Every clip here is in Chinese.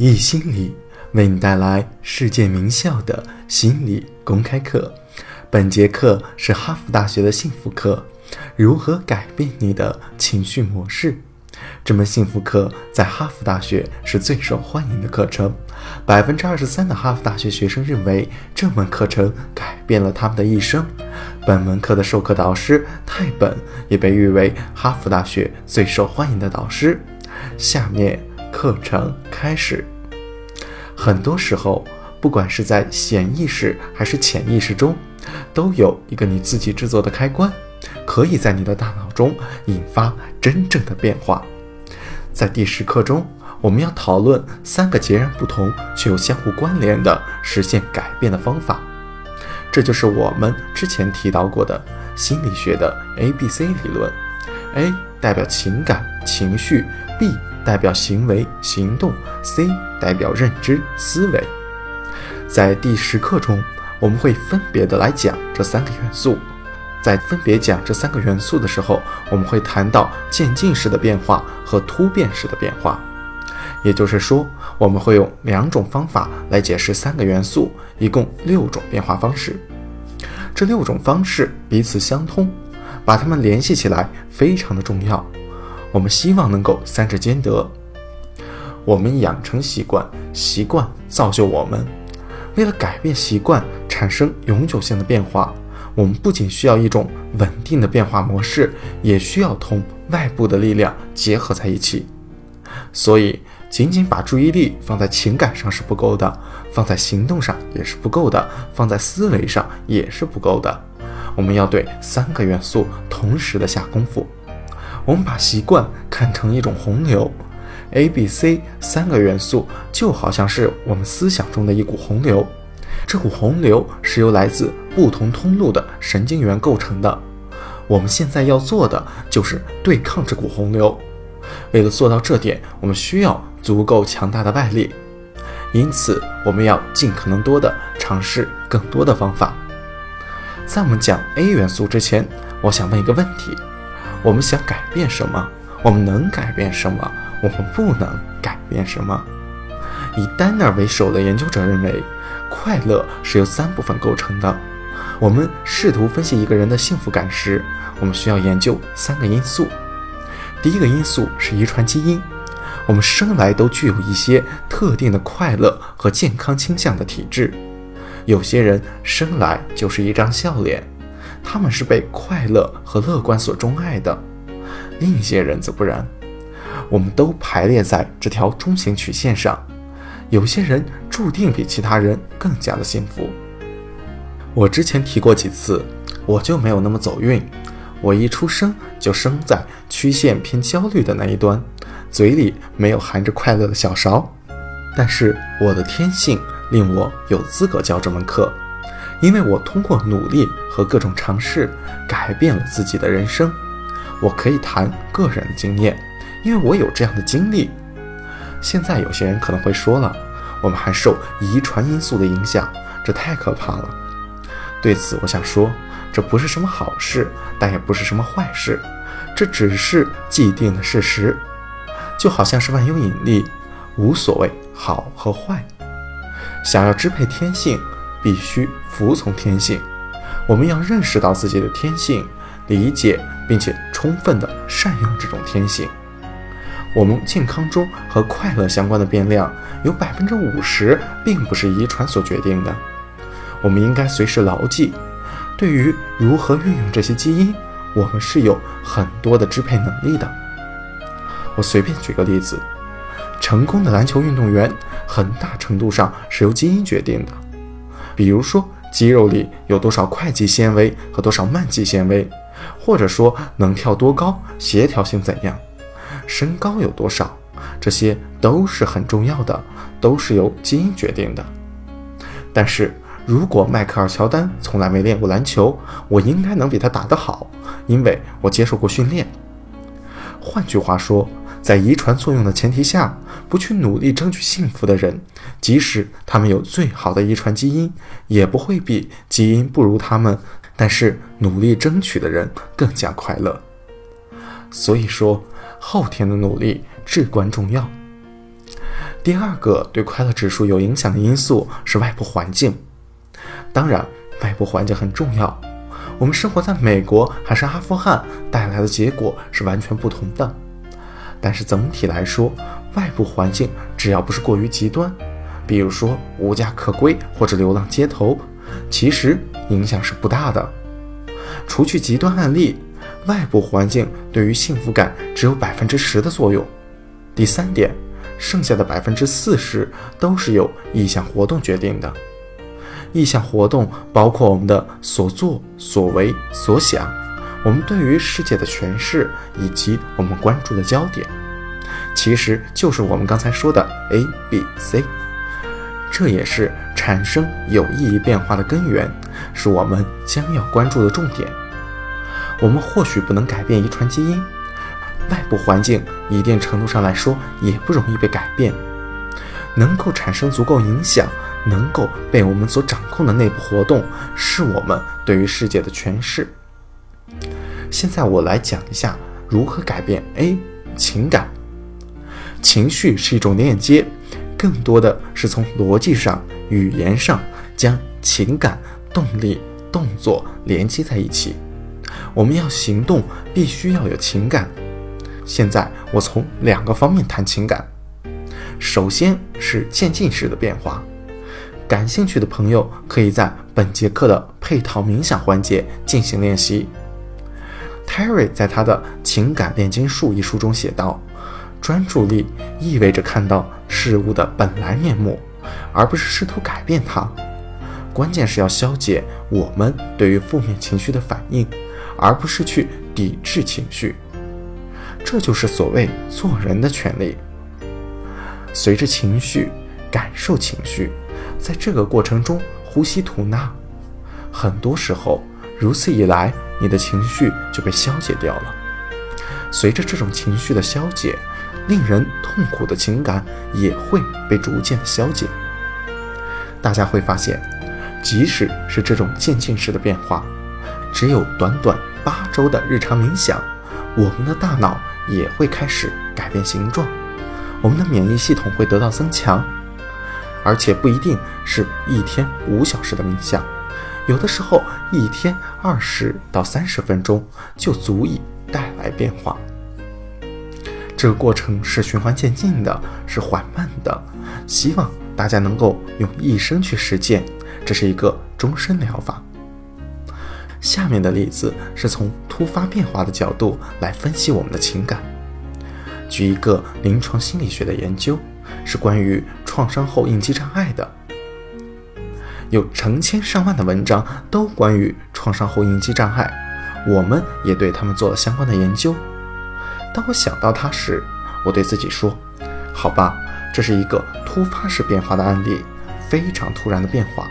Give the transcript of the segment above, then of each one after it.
易心理为你带来世界名校的心理公开课。本节课是哈佛大学的幸福课，如何改变你的情绪模式？这门幸福课在哈佛大学是最受欢迎的课程，百分之二十三的哈佛大学学生认为这门课程改变了他们的一生。本门课的授课导师泰本也被誉为哈佛大学最受欢迎的导师。下面课程开始。很多时候，不管是在显意识还是潜意识中，都有一个你自己制作的开关，可以在你的大脑中引发真正的变化。在第十课中，我们要讨论三个截然不同却又相互关联的实现改变的方法。这就是我们之前提到过的心理学的 A B C 理论。A 代表情感情绪，B 代表行为行动，C 代表认知思维。在第十课中，我们会分别的来讲这三个元素。在分别讲这三个元素的时候，我们会谈到渐进式的变化和突变式的变化。也就是说，我们会用两种方法来解释三个元素，一共六种变化方式。这六种方式彼此相通，把它们联系起来非常的重要。我们希望能够三者兼得。我们养成习惯，习惯造就我们。为了改变习惯，产生永久性的变化，我们不仅需要一种稳定的变化模式，也需要同外部的力量结合在一起。所以，仅仅把注意力放在情感上是不够的，放在行动上也是不够的，放在思维上也是不够的。我们要对三个元素同时的下功夫。我们把习惯看成一种洪流，A、B、C 三个元素就好像是我们思想中的一股洪流。这股洪流是由来自不同通路的神经元构成的。我们现在要做的就是对抗这股洪流。为了做到这点，我们需要足够强大的外力。因此，我们要尽可能多的尝试更多的方法。在我们讲 A 元素之前，我想问一个问题。我们想改变什么？我们能改变什么？我们不能改变什么？以丹纳为首的研究者认为，快乐是由三部分构成的。我们试图分析一个人的幸福感时，我们需要研究三个因素。第一个因素是遗传基因，我们生来都具有一些特定的快乐和健康倾向的体质。有些人生来就是一张笑脸。他们是被快乐和乐观所钟爱的，另一些人则不然。我们都排列在这条中型曲线上，有些人注定比其他人更加的幸福。我之前提过几次，我就没有那么走运。我一出生就生在曲线偏焦虑的那一端，嘴里没有含着快乐的小勺。但是我的天性令我有资格教这门课。因为我通过努力和各种尝试改变了自己的人生，我可以谈个人的经验，因为我有这样的经历。现在有些人可能会说了，我们还受遗传因素的影响，这太可怕了。对此，我想说，这不是什么好事，但也不是什么坏事，这只是既定的事实，就好像是万有引力，无所谓好和坏。想要支配天性。必须服从天性，我们要认识到自己的天性，理解并且充分的善用这种天性。我们健康中和快乐相关的变量有百分之五十并不是遗传所决定的。我们应该随时牢记，对于如何运用这些基因，我们是有很多的支配能力的。我随便举个例子，成功的篮球运动员很大程度上是由基因决定的。比如说，肌肉里有多少快肌纤维和多少慢肌纤维，或者说能跳多高、协调性怎样、身高有多少，这些都是很重要的，都是由基因决定的。但是如果迈克尔·乔丹从来没练过篮球，我应该能比他打得好，因为我接受过训练。换句话说。在遗传作用的前提下，不去努力争取幸福的人，即使他们有最好的遗传基因，也不会比基因不如他们，但是努力争取的人更加快乐。所以说，后天的努力至关重要。第二个对快乐指数有影响的因素是外部环境。当然，外部环境很重要。我们生活在美国还是阿富汗，带来的结果是完全不同的。但是总体来说，外部环境只要不是过于极端，比如说无家可归或者流浪街头，其实影响是不大的。除去极端案例，外部环境对于幸福感只有百分之十的作用。第三点，剩下的百分之四十都是由意向活动决定的。意向活动包括我们的所作所为所想，我们对于世界的诠释以及我们关注的焦点，其实就是我们刚才说的 A、B、C。这也是产生有意义变化的根源，是我们将要关注的重点。我们或许不能改变遗传基因，外部环境一定程度上来说也不容易被改变，能够产生足够影响。能够被我们所掌控的内部活动，是我们对于世界的诠释。现在我来讲一下如何改变 A 情感。情绪是一种链接，更多的是从逻辑上、语言上将情感、动力、动作连接在一起。我们要行动，必须要有情感。现在我从两个方面谈情感，首先是渐进式的变化。感兴趣的朋友可以在本节课的配套冥想环节进行练习。Terry 在他的《情感炼金术》一书中写道：“专注力意味着看到事物的本来面目，而不是试图改变它。关键是要消解我们对于负面情绪的反应，而不是去抵制情绪。这就是所谓做人的权利。随着情绪，感受情绪。”在这个过程中，呼吸吐纳，很多时候如此一来，你的情绪就被消解掉了。随着这种情绪的消解，令人痛苦的情感也会被逐渐的消解。大家会发现，即使是这种渐进式的变化，只有短短八周的日常冥想，我们的大脑也会开始改变形状，我们的免疫系统会得到增强。而且不一定是一天五小时的冥想，有的时候一天二十到三十分钟就足以带来变化。这个过程是循环渐进的，是缓慢的。希望大家能够用一生去实践，这是一个终身疗法。下面的例子是从突发变化的角度来分析我们的情感。举一个临床心理学的研究。是关于创伤后应激障碍的，有成千上万的文章都关于创伤后应激障碍，我们也对他们做了相关的研究。当我想到它时，我对自己说：“好吧，这是一个突发式变化的案例，非常突然的变化。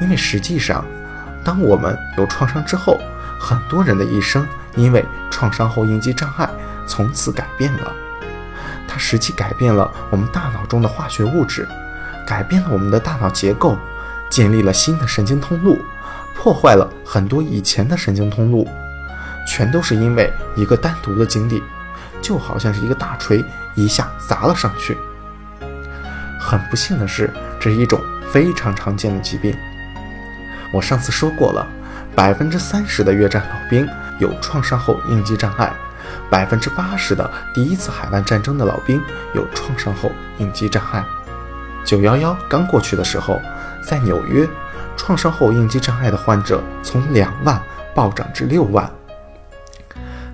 因为实际上，当我们有创伤之后，很多人的一生因为创伤后应激障碍从此改变了。”它实际改变了我们大脑中的化学物质，改变了我们的大脑结构，建立了新的神经通路，破坏了很多以前的神经通路，全都是因为一个单独的经历，就好像是一个大锤一下砸了上去。很不幸的是，这是一种非常常见的疾病。我上次说过了，百分之三十的越战老兵有创伤后应激障碍。百分之八十的第一次海湾战争的老兵有创伤后应激障碍。九幺幺刚过去的时候，在纽约，创伤后应激障碍的患者从两万暴涨至六万。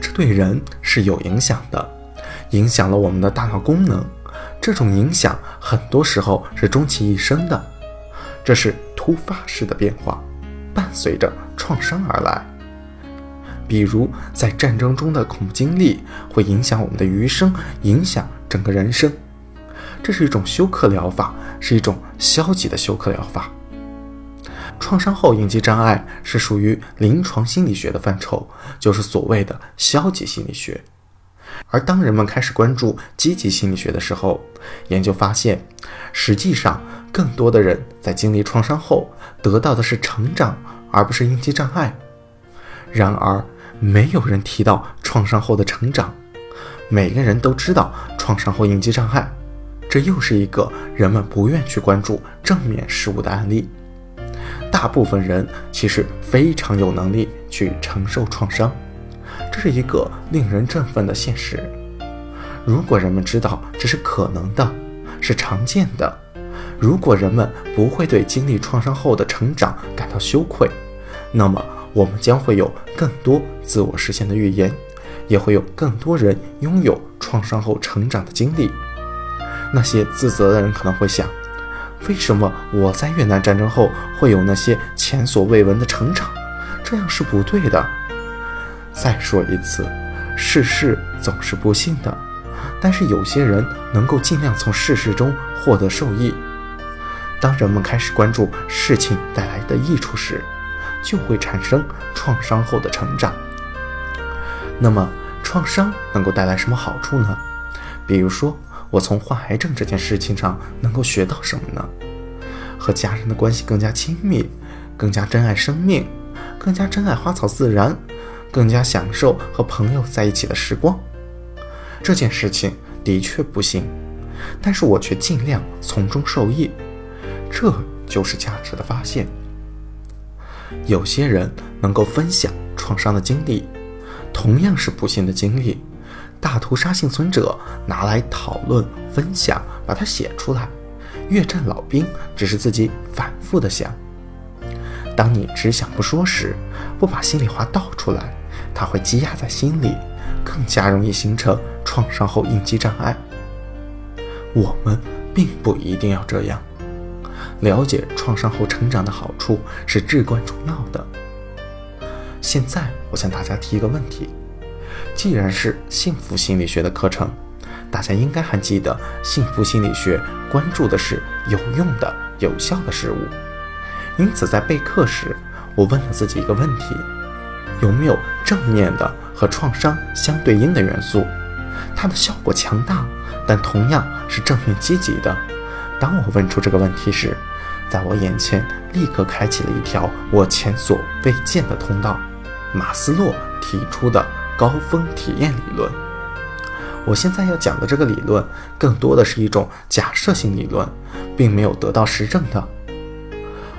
这对人是有影响的，影响了我们的大脑功能。这种影响很多时候是终其一生的，这是突发式的变化，伴随着创伤而来。比如，在战争中的恐怖经历会影响我们的余生，影响整个人生。这是一种休克疗法，是一种消极的休克疗法。创伤后应激障碍是属于临床心理学的范畴，就是所谓的消极心理学。而当人们开始关注积极心理学的时候，研究发现，实际上更多的人在经历创伤后得到的是成长，而不是应激障碍。然而，没有人提到创伤后的成长，每个人都知道创伤后应激障碍，这又是一个人们不愿去关注正面事物的案例。大部分人其实非常有能力去承受创伤，这是一个令人振奋的现实。如果人们知道这是可能的，是常见的；如果人们不会对经历创伤后的成长感到羞愧，那么我们将会有更多自我实现的预言，也会有更多人拥有创伤后成长的经历。那些自责的人可能会想：为什么我在越南战争后会有那些前所未闻的成长？这样是不对的。再说一次，世事总是不幸的，但是有些人能够尽量从世事中获得受益。当人们开始关注事情带来的益处时，就会产生创伤后的成长。那么，创伤能够带来什么好处呢？比如说，我从患癌症这件事情上能够学到什么呢？和家人的关系更加亲密，更加珍爱生命，更加珍爱花草自然，更加享受和朋友在一起的时光。这件事情的确不行，但是我却尽量从中受益，这就是价值的发现。有些人能够分享创伤的经历，同样是不幸的经历。大屠杀幸存者拿来讨论、分享，把它写出来。越战老兵只是自己反复的想。当你只想不说时，不把心里话道出来，它会积压在心里，更加容易形成创伤后应激障碍。我们并不一定要这样。了解创伤后成长的好处是至关重要的。现在，我向大家提一个问题。既然是幸福心理学的课程，大家应该还记得，幸福心理学关注的是有用的、有效的事物。因此，在备课时，我问了自己一个问题：有没有正面的和创伤相对应的元素？它的效果强大，但同样是正面积极的。当我问出这个问题时，在我眼前立刻开启了一条我前所未见的通道——马斯洛提出的。高峰体验理论，我现在要讲的这个理论更多的是一种假设性理论，并没有得到实证的。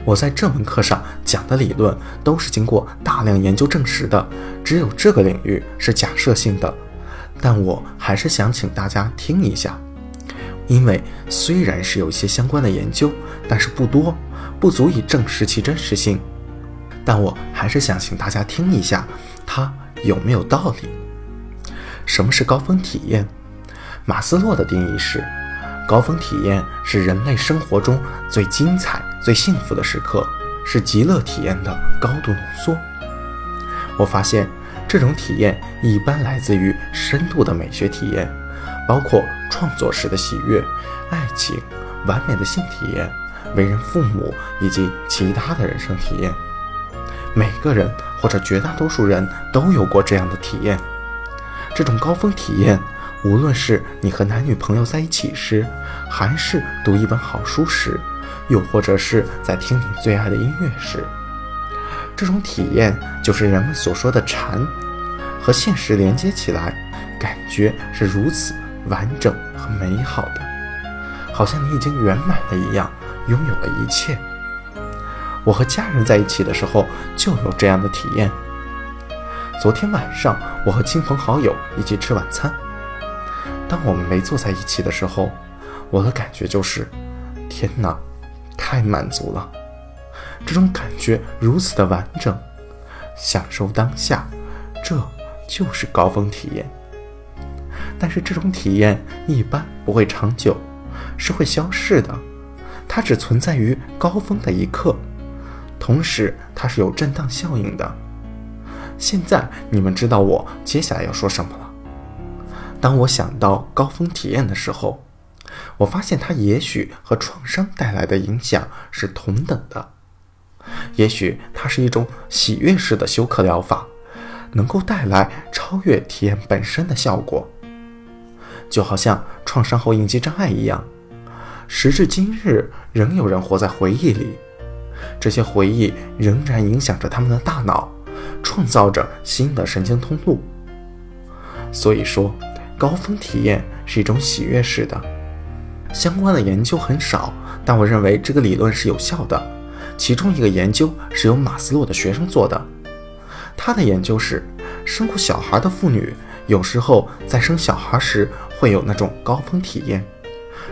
我在这门课上讲的理论都是经过大量研究证实的，只有这个领域是假设性的。但我还是想请大家听一下，因为虽然是有一些相关的研究，但是不多，不足以证实其真实性。但我还是想请大家听一下它。有没有道理？什么是高峰体验？马斯洛的定义是：高峰体验是人类生活中最精彩、最幸福的时刻，是极乐体验的高度浓缩。我发现，这种体验一般来自于深度的美学体验，包括创作时的喜悦、爱情、完美的性体验、为人父母以及其他的人生体验。每个人或者绝大多数人都有过这样的体验。这种高峰体验，无论是你和男女朋友在一起时，还是读一本好书时，又或者是在听你最爱的音乐时，这种体验就是人们所说的禅，和现实连接起来，感觉是如此完整和美好的，好像你已经圆满了一样，拥有了一切。我和家人在一起的时候就有这样的体验。昨天晚上，我和亲朋好友一起吃晚餐。当我们没坐在一起的时候，我的感觉就是：天哪，太满足了！这种感觉如此的完整，享受当下，这就是高峰体验。但是这种体验一般不会长久，是会消逝的。它只存在于高峰的一刻。同时，它是有震荡效应的。现在你们知道我接下来要说什么了。当我想到高峰体验的时候，我发现它也许和创伤带来的影响是同等的。也许它是一种喜悦式的休克疗法，能够带来超越体验本身的效果。就好像创伤后应激障碍一样，时至今日，仍有人活在回忆里。这些回忆仍然影响着他们的大脑，创造着新的神经通路。所以说，高峰体验是一种喜悦式的。相关的研究很少，但我认为这个理论是有效的。其中一个研究是由马斯洛的学生做的，他的研究是，生过小孩的妇女有时候在生小孩时会有那种高峰体验，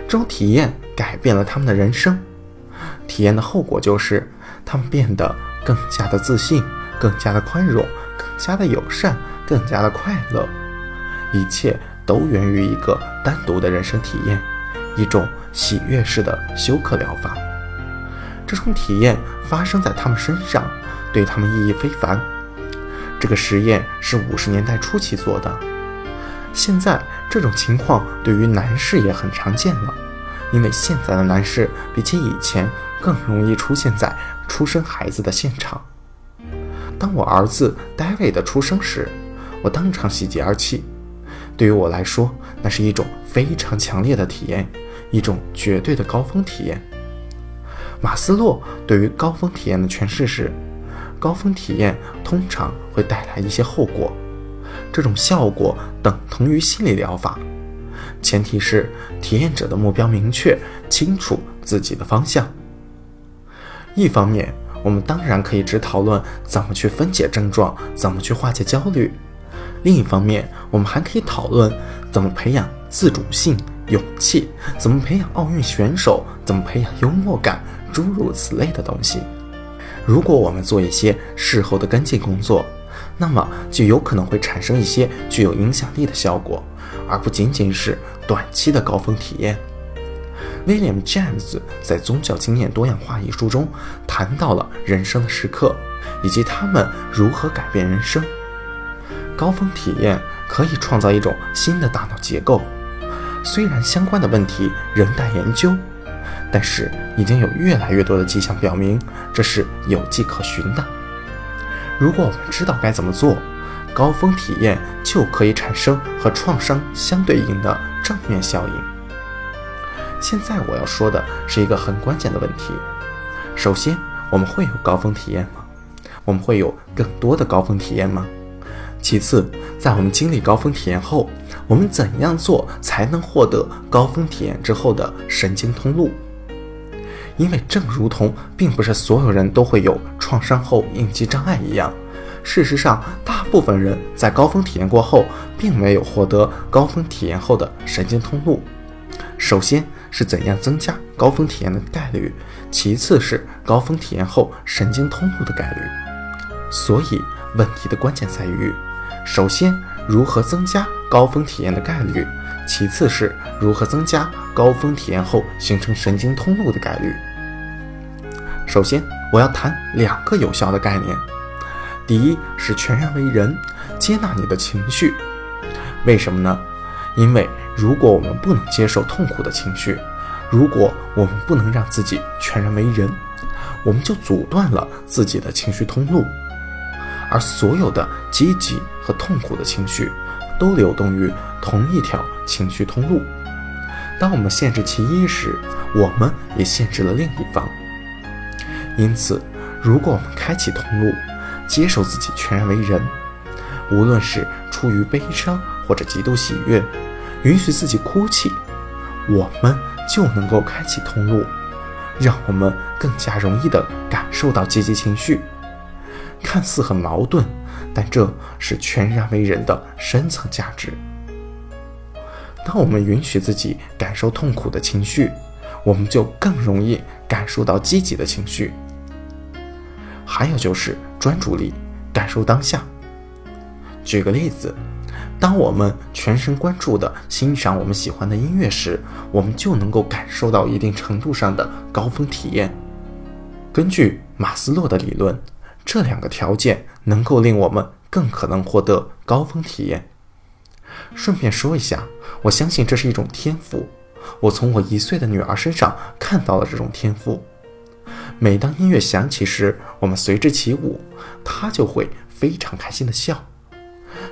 这种体验改变了他们的人生。体验的后果就是他们变得更加的自信，更加的宽容，更加的友善，更加的快乐。一切都源于一个单独的人生体验。一种喜悦式的休克疗法，这种体验发生在他们身上，对他们意义非凡。这个实验是五十年代初期做的，现在这种情况对于男士也很常见了，因为现在的男士比起以前更容易出现在出生孩子的现场。当我儿子 David 出生时，我当场喜极而泣。对于我来说，那是一种非常强烈的体验，一种绝对的高峰体验。马斯洛对于高峰体验的诠释是：高峰体验通常会带来一些后果，这种效果等同于心理疗法，前提是体验者的目标明确、清楚自己的方向。一方面，我们当然可以只讨论怎么去分解症状，怎么去化解焦虑。另一方面，我们还可以讨论怎么培养自主性、勇气，怎么培养奥运选手，怎么培养幽默感，诸如此类的东西。如果我们做一些事后的跟进工作，那么就有可能会产生一些具有影响力的效果，而不仅仅是短期的高峰体验。William James 在《宗教经验多样化》一书中谈到了人生的时刻，以及他们如何改变人生。高峰体验可以创造一种新的大脑结构，虽然相关的问题仍待研究，但是已经有越来越多的迹象表明这是有迹可循的。如果我们知道该怎么做，高峰体验就可以产生和创伤相对应的正面效应。现在我要说的是一个很关键的问题：首先，我们会有高峰体验吗？我们会有更多的高峰体验吗？其次，在我们经历高峰体验后，我们怎样做才能获得高峰体验之后的神经通路？因为正如同并不是所有人都会有创伤后应激障碍一样，事实上，大部分人在高峰体验过后，并没有获得高峰体验后的神经通路。首先是怎样增加高峰体验的概率，其次是高峰体验后神经通路的概率。所以，问题的关键在于。首先，如何增加高峰体验的概率？其次是如何增加高峰体验后形成神经通路的概率？首先，我要谈两个有效的概念。第一是全然为人，接纳你的情绪。为什么呢？因为如果我们不能接受痛苦的情绪，如果我们不能让自己全然为人，我们就阻断了自己的情绪通路。而所有的积极和痛苦的情绪，都流动于同一条情绪通路。当我们限制其一时，我们也限制了另一方。因此，如果我们开启通路，接受自己全然为人，无论是出于悲伤或者极度喜悦，允许自己哭泣，我们就能够开启通路，让我们更加容易地感受到积极情绪。看似很矛盾，但这是全然为人的深层价值。当我们允许自己感受痛苦的情绪，我们就更容易感受到积极的情绪。还有就是专注力，感受当下。举个例子，当我们全神贯注地欣赏我们喜欢的音乐时，我们就能够感受到一定程度上的高峰体验。根据马斯洛的理论。这两个条件能够令我们更可能获得高峰体验。顺便说一下，我相信这是一种天赋。我从我一岁的女儿身上看到了这种天赋。每当音乐响起时，我们随之起舞，她就会非常开心的笑。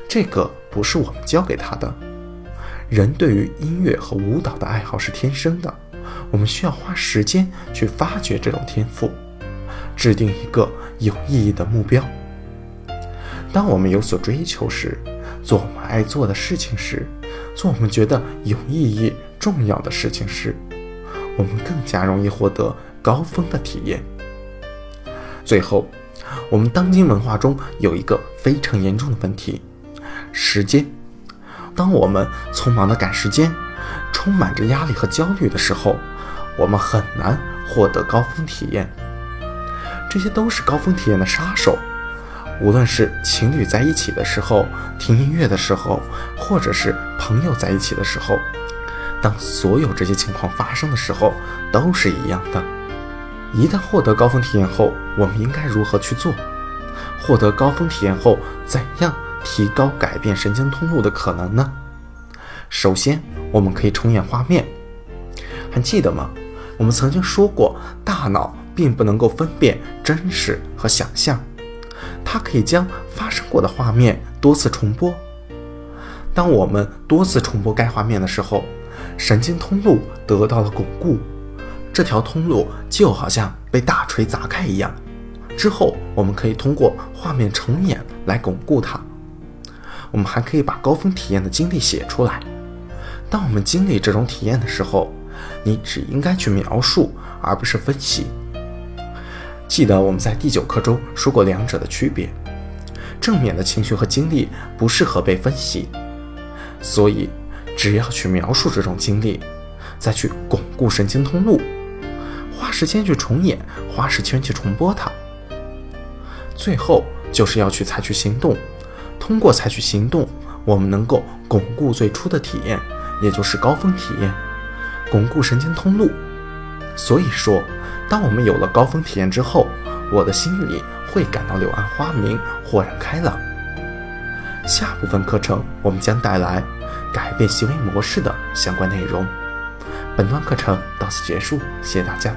这个不是我们教给他的。人对于音乐和舞蹈的爱好是天生的，我们需要花时间去发掘这种天赋。制定一个有意义的目标。当我们有所追求时，做我们爱做的事情时，做我们觉得有意义、重要的事情时，我们更加容易获得高峰的体验。最后，我们当今文化中有一个非常严重的问题：时间。当我们匆忙的赶时间，充满着压力和焦虑的时候，我们很难获得高峰体验。这些都是高峰体验的杀手。无论是情侣在一起的时候，听音乐的时候，或者是朋友在一起的时候，当所有这些情况发生的时候，都是一样的。一旦获得高峰体验后，我们应该如何去做？获得高峰体验后，怎样？提高改变神经通路的可能呢？首先，我们可以重演画面，还记得吗？我们曾经说过，大脑并不能够分辨真实和想象，它可以将发生过的画面多次重播。当我们多次重播该画面的时候，神经通路得到了巩固，这条通路就好像被大锤砸开一样。之后，我们可以通过画面重演来巩固它。我们还可以把高峰体验的经历写出来。当我们经历这种体验的时候，你只应该去描述，而不是分析。记得我们在第九课中说过两者的区别：正面的情绪和经历不适合被分析，所以只要去描述这种经历，再去巩固神经通路，花时间去重演，花时间去重播它。最后就是要去采取行动。通过采取行动，我们能够巩固最初的体验，也就是高峰体验，巩固神经通路。所以说，当我们有了高峰体验之后，我的心里会感到柳暗花明，豁然开朗。下部分课程我们将带来改变行为模式的相关内容。本段课程到此结束，谢谢大家。